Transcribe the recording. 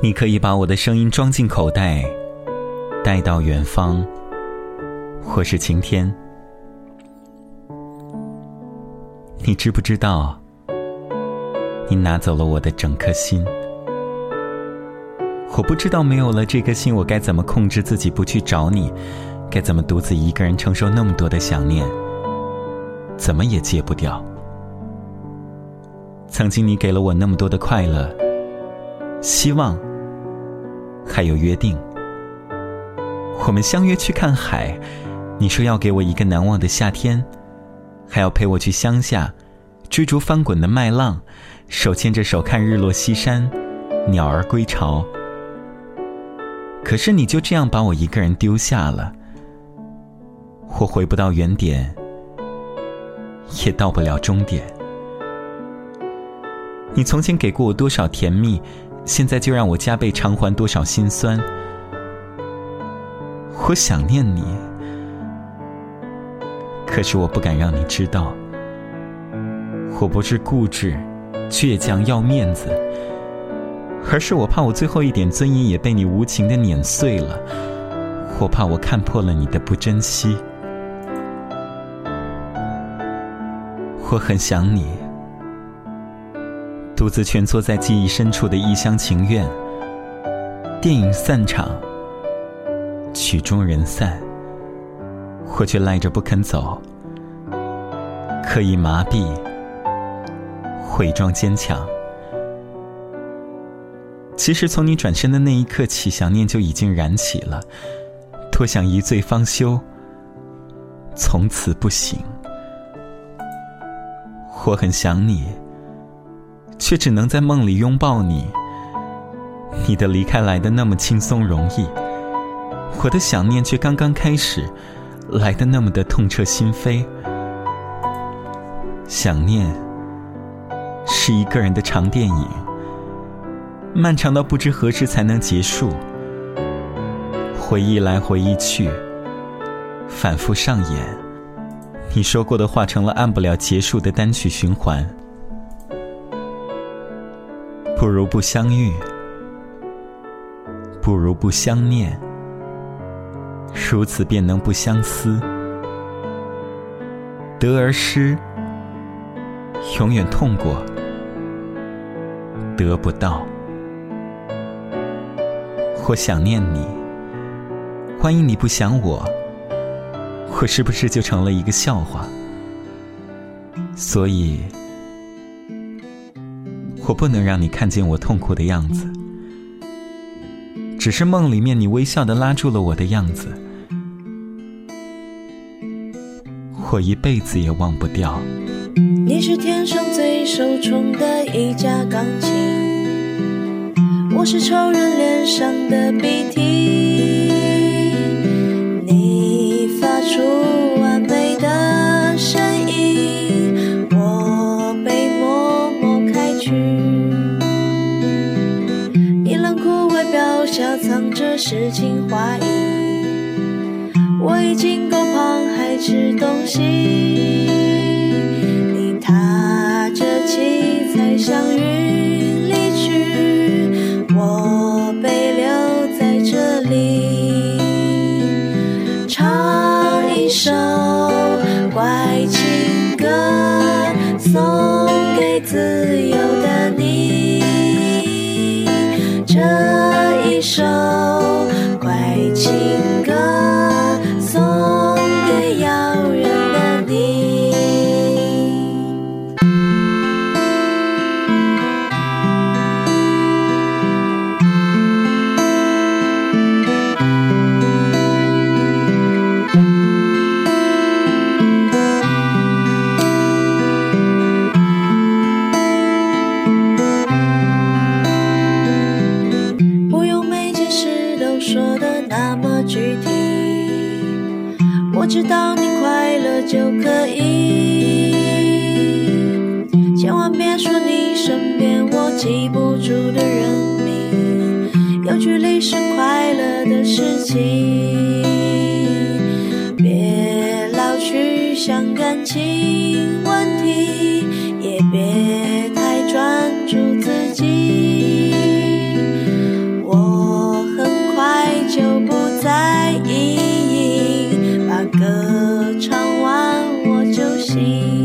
你可以把我的声音装进口袋，带到远方，或是晴天。你知不知道，你拿走了我的整颗心？我不知道没有了这颗心，我该怎么控制自己不去找你？该怎么独自一个人承受那么多的想念？怎么也戒不掉。曾经你给了我那么多的快乐、希望。还有约定，我们相约去看海。你说要给我一个难忘的夏天，还要陪我去乡下，追逐翻滚的麦浪，手牵着手看日落西山，鸟儿归巢。可是你就这样把我一个人丢下了，我回不到原点，也到不了终点。你从前给过我多少甜蜜？现在就让我加倍偿还多少心酸？我想念你，可是我不敢让你知道。我不是固执、倔强要面子，而是我怕我最后一点尊严也被你无情的碾碎了。我怕我看破了你的不珍惜。我很想你。独自蜷缩在记忆深处的一厢情愿。电影散场，曲终人散，我却赖着不肯走，刻意麻痹，伪装坚强。其实从你转身的那一刻起，想念就已经燃起了，多想一醉方休，从此不醒。我很想你。却只能在梦里拥抱你。你的离开来的那么轻松容易，我的想念却刚刚开始，来的那么的痛彻心扉。想念是一个人的长电影，漫长到不知何时才能结束。回忆来回忆去，反复上演。你说过的话成了按不了结束的单曲循环。不如不相遇，不如不相念，如此便能不相思。得而失，永远痛过；得不到，或想念你。万一你不想我，我是不是就成了一个笑话？所以。我不能让你看见我痛苦的样子，只是梦里面你微笑的拉住了我的样子，我一辈子也忘不掉。你是天上最受宠的一架钢琴，我是仇人脸上的鼻涕。下藏着诗情画意，我已经够胖，还吃东西。你踏着七着知道你快乐就可以，千万别说你身边我记不住的人名，有距离是快乐的事情，别老去想感情。see.